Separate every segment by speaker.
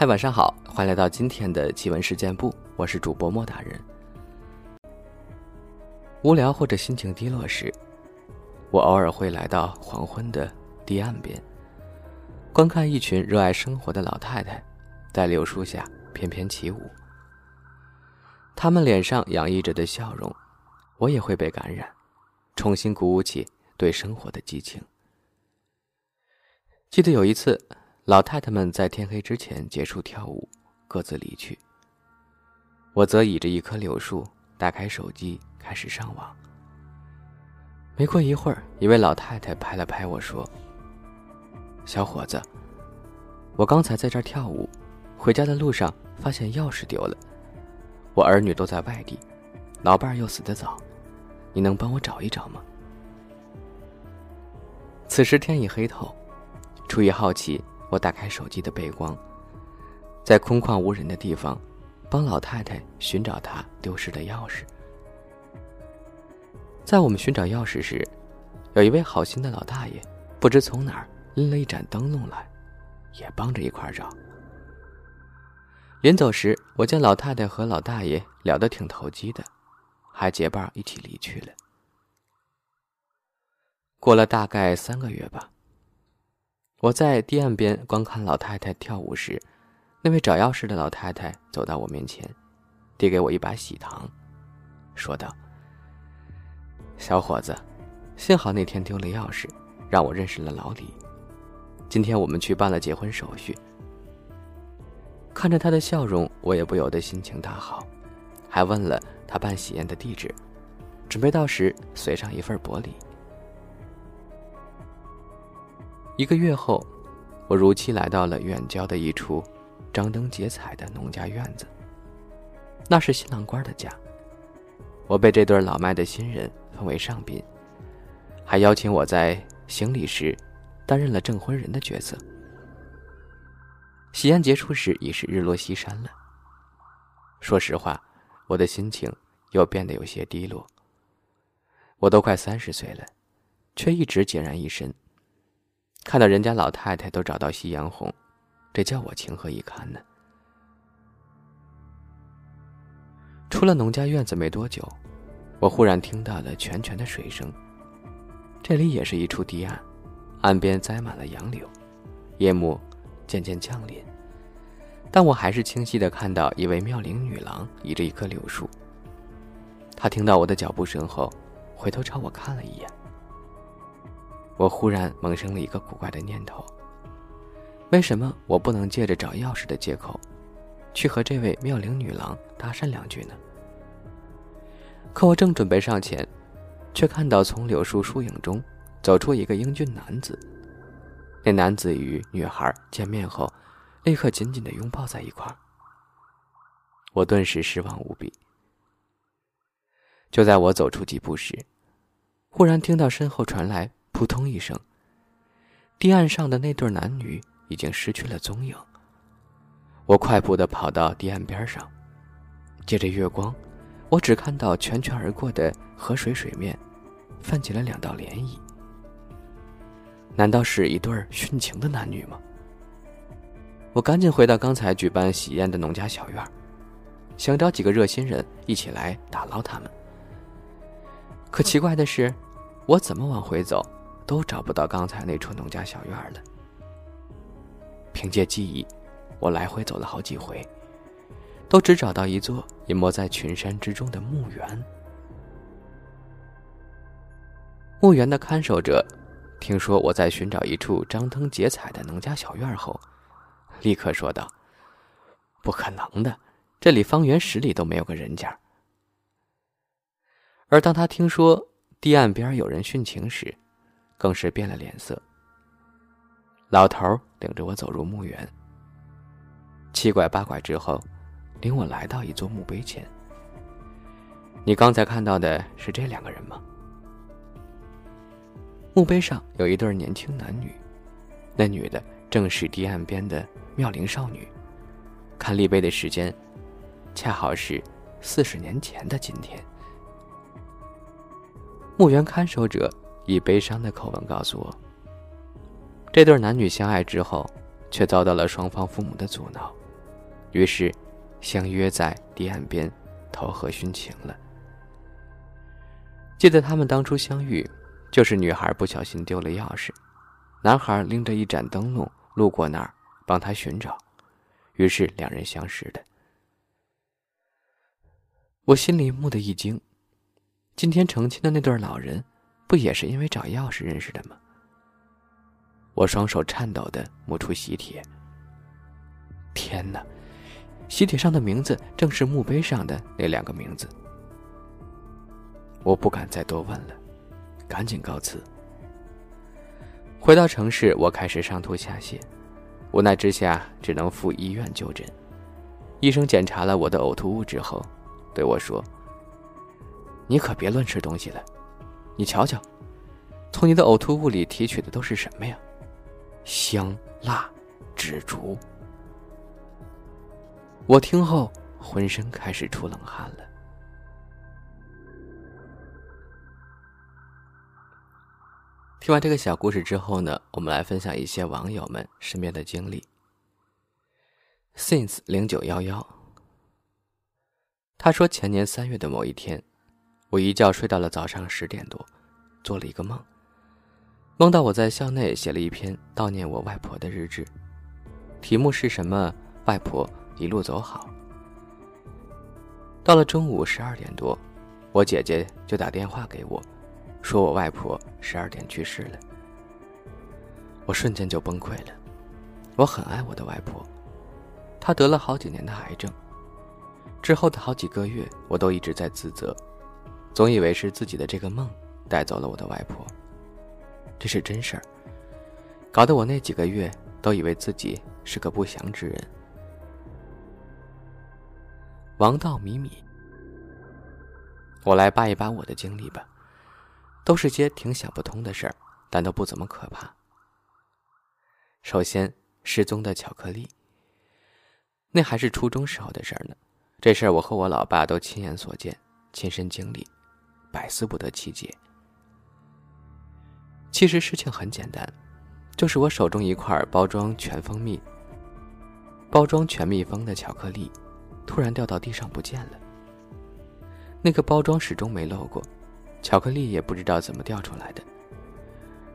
Speaker 1: 嗨，晚上好，欢迎来到今天的奇闻事件部，我是主播莫大人。无聊或者心情低落时，我偶尔会来到黄昏的堤岸边，观看一群热爱生活的老太太在柳树下翩翩起舞。他们脸上洋溢着的笑容，我也会被感染，重新鼓舞起对生活的激情。记得有一次。老太太们在天黑之前结束跳舞，各自离去。我则倚着一棵柳树，打开手机开始上网。没过一会儿，一位老太太拍了拍我说：“小伙子，我刚才在这儿跳舞，回家的路上发现钥匙丢了。我儿女都在外地，老伴儿又死得早，你能帮我找一找吗？”此时天已黑透，出于好奇。我打开手机的背光，在空旷无人的地方，帮老太太寻找她丢失的钥匙。在我们寻找钥匙时，有一位好心的老大爷，不知从哪儿拎了一盏灯笼来，也帮着一块找。临走时，我见老太太和老大爷聊得挺投机的，还结伴一起离去了。过了大概三个月吧。我在堤岸边观看老太太跳舞时，那位找钥匙的老太太走到我面前，递给我一把喜糖，说道：“小伙子，幸好那天丢了钥匙，让我认识了老李。今天我们去办了结婚手续。”看着他的笑容，我也不由得心情大好，还问了他办喜宴的地址，准备到时随上一份薄礼。一个月后，我如期来到了远郊的一处张灯结彩的农家院子。那是新郎官的家。我被这对老迈的新人奉为上宾，还邀请我在行礼时担任了证婚人的角色。喜宴结束时已是日落西山了。说实话，我的心情又变得有些低落。我都快三十岁了，却一直孑然一身。看到人家老太太都找到夕阳红，这叫我情何以堪呢？出了农家院子没多久，我忽然听到了泉泉的水声。这里也是一处堤岸，岸边栽满了杨柳，夜幕渐渐降临，但我还是清晰的看到一位妙龄女郎倚着一棵柳树。她听到我的脚步声后，回头朝我看了一眼。我忽然萌生了一个古怪的念头：为什么我不能借着找钥匙的借口，去和这位妙龄女郎搭讪两句呢？可我正准备上前，却看到从柳树树影中走出一个英俊男子。那男子与女孩见面后，立刻紧紧的拥抱在一块儿。我顿时失望无比。就在我走出几步时，忽然听到身后传来。扑通一声，堤岸上的那对男女已经失去了踪影。我快步的跑到堤岸边上，借着月光，我只看到泉泉而过的河水水面，泛起了两道涟漪。难道是一对殉情的男女吗？我赶紧回到刚才举办喜宴的农家小院，想找几个热心人一起来打捞他们。可奇怪的是，我怎么往回走？都找不到刚才那处农家小院了。凭借记忆，我来回走了好几回，都只找到一座隐没在群山之中的墓园。墓园的看守者听说我在寻找一处张灯结彩的农家小院后，立刻说道：“不可能的，这里方圆十里都没有个人家。”而当他听说堤岸边有人殉情时，更是变了脸色。老头领着我走入墓园，七拐八拐之后，领我来到一座墓碑前。你刚才看到的是这两个人吗？墓碑上有一对年轻男女，那女的正是堤岸边的妙龄少女。看立碑的时间，恰好是四十年前的今天。墓园看守者。以悲伤的口吻告诉我，这对男女相爱之后，却遭到了双方父母的阻挠，于是相约在堤岸边投河殉情了。记得他们当初相遇，就是女孩不小心丢了钥匙，男孩拎着一盏灯笼路过那儿，帮他寻找，于是两人相识的。我心里蓦地一惊，今天成亲的那对老人，不也是因为找钥匙认识的吗？我双手颤抖的摸出喜帖。天哪，喜帖上的名字正是墓碑上的那两个名字。我不敢再多问了，赶紧告辞。回到城市，我开始上吐下泻，无奈之下只能赴医院就诊。医生检查了我的呕吐物之后，对我说：“你可别乱吃东西了，你瞧瞧，从你的呕吐物里提取的都是什么呀？香、辣、纸竹。”我听后浑身开始出冷汗了。听完这个小故事之后呢，我们来分享一些网友们身边的经历。Since 零九幺幺，他说前年三月的某一天，我一觉睡到了早上十点多，做了一个梦，梦到我在校内写了一篇悼念我外婆的日志，题目是什么？外婆一路走好。到了中午十二点多，我姐姐就打电话给我。说我外婆十二点去世了，我瞬间就崩溃了。我很爱我的外婆，她得了好几年的癌症，之后的好几个月，我都一直在自责，总以为是自己的这个梦带走了我的外婆。这是真事儿，搞得我那几个月都以为自己是个不祥之人。王道米米，我来扒一扒我的经历吧。都是些挺想不通的事儿，但都不怎么可怕。首先，失踪的巧克力，那还是初中时候的事儿呢。这事儿我和我老爸都亲眼所见，亲身经历，百思不得其解。其实事情很简单，就是我手中一块包装全蜂蜜、包装全蜜蜂的巧克力，突然掉到地上不见了。那个包装始终没漏过。巧克力也不知道怎么掉出来的，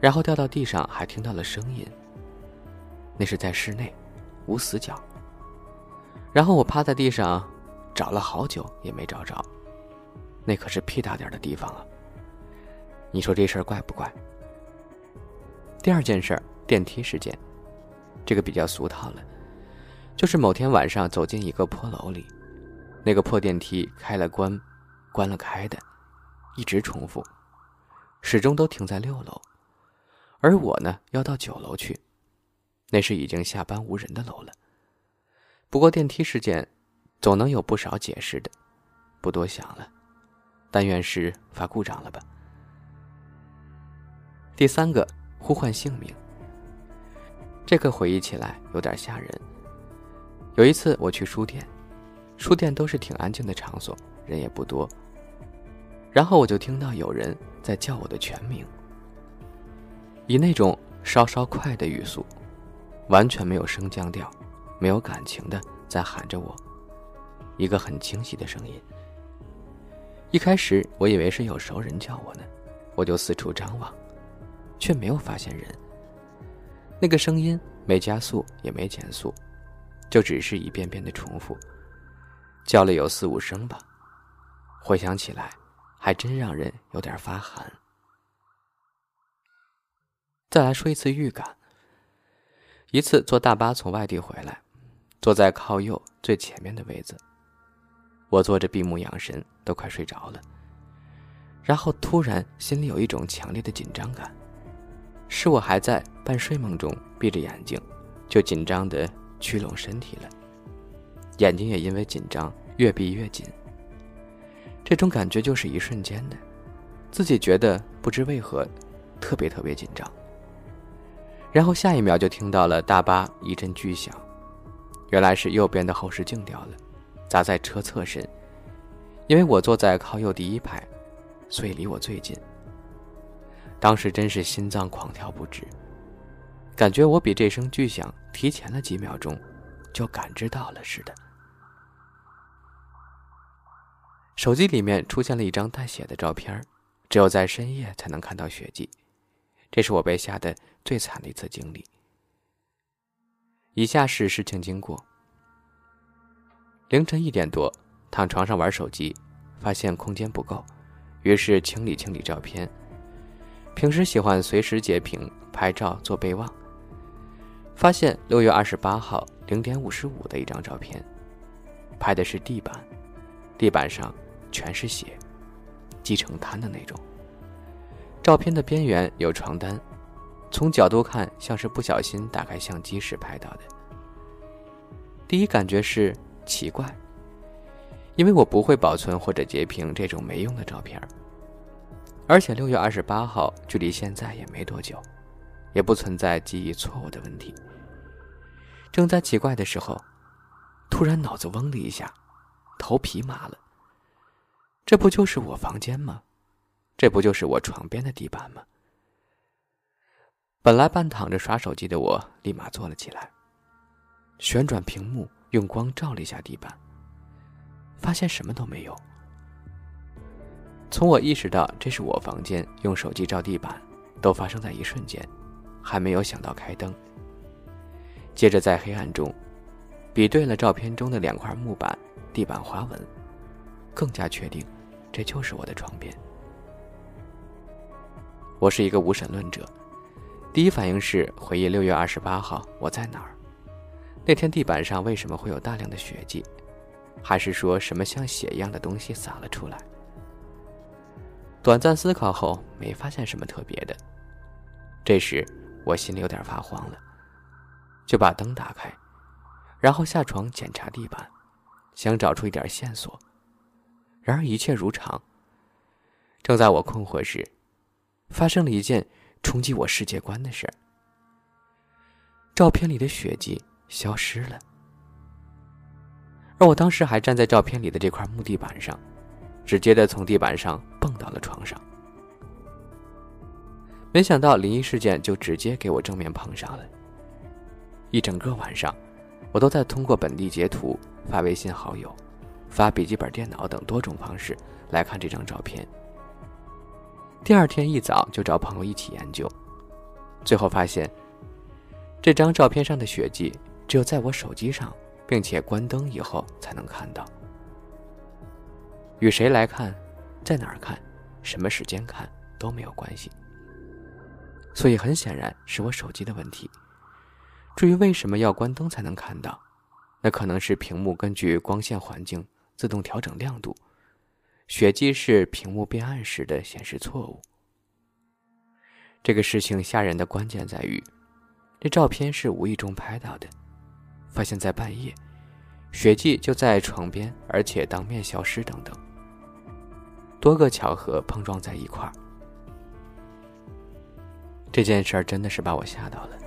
Speaker 1: 然后掉到地上，还听到了声音。那是在室内，无死角。然后我趴在地上，找了好久也没找着。那可是屁大点的地方啊！你说这事儿怪不怪？第二件事儿，电梯事件，这个比较俗套了，就是某天晚上走进一个破楼里，那个破电梯开了关，关了开的。一直重复，始终都停在六楼，而我呢要到九楼去，那是已经下班无人的楼了。不过电梯事件，总能有不少解释的，不多想了，但愿是发故障了吧。第三个，呼唤姓名，这个回忆起来有点吓人。有一次我去书店，书店都是挺安静的场所，人也不多。然后我就听到有人在叫我的全名，以那种稍稍快的语速，完全没有升降调，没有感情的在喊着我，一个很清晰的声音。一开始我以为是有熟人叫我呢，我就四处张望，却没有发现人。那个声音没加速也没减速，就只是一遍遍的重复，叫了有四五声吧。回想起来。还真让人有点发寒。再来说一次预感。一次坐大巴从外地回来，坐在靠右最前面的位子，我坐着闭目养神，都快睡着了。然后突然心里有一种强烈的紧张感，是我还在半睡梦中闭着眼睛，就紧张的屈拢身体了，眼睛也因为紧张越闭越紧。这种感觉就是一瞬间的，自己觉得不知为何，特别特别紧张。然后下一秒就听到了大巴一阵巨响，原来是右边的后视镜掉了，砸在车侧身因为我坐在靠右第一排所以离我最近。当时真是心脏狂跳不止感觉我比这声巨响提前了几秒钟就感知到了似的。手机里面出现了一张带血的照片只有在深夜才能看到血迹这是我被吓得最惨的一次经历。以下是事情经过。凌晨一点多，躺床上玩手机，发现空间不够，于是清理清理照片。平时喜欢随时截屏拍照做备忘，发现六月二十八号零点五十五的一张照片，拍的是地板，地板上全是血，积成滩的那种。照片的边缘有床单，从角度看像是不小心打开相机时拍到的。第一感觉是奇怪，因为我不会保存或者截屏这种没用的照片。而且六月二十八号距离现在也没多久，也不存在记忆错误的问题。正在奇怪的时候，突然脑子嗡的一下，头皮麻了。这不就是我房间吗？这不就是我床边的地板吗？本来半躺着刷手机的我，立马坐了起来，旋转屏幕，用光照了一下地板，发现什么都没有。从我意识到这是我房间，用手机照地板，都发生在一瞬间，还没有想到开灯。接着在黑暗中，比对了照片中的两块木板、地板花纹，更加确定，这就是我的床边。我是一个无神论者，第一反应是回忆六月二十八号我在哪儿，那天地板上为什么会有大量的血迹，还是说什么像血一样的东西洒了出来？短暂思考后，没发现什么特别的。这时，我心里有点发慌了，就把灯打开，然后下床检查地板，想找出一点线索。然而一切如常。正在我困惑时，发生了一件冲击我世界观的事儿：照片里的血迹消失了，而我当时还站在照片里的这块木地板上。直接的从地板上蹦到了床上，没想到灵异事件就直接给我正面碰上了。一整个晚上，我都在通过本地截图、发微信好友、发笔记本电脑等多种方式来看这张照片。第二天一早就找朋友一起研究，最后发现，这张照片上的血迹只有在我手机上，并且关灯以后才能看到。与谁来看，在哪儿看，什么时间看都没有关系。所以很显然是我手机的问题。至于为什么要关灯才能看到，那可能是屏幕根据光线环境自动调整亮度，血迹是屏幕变暗时的显示错误。这个事情吓人的关键在于，这照片是无意中拍到的，发现在半夜，血迹就在床边，而且当面消失等等。多个巧合碰撞在一块儿，这件事儿真的是把我吓到了。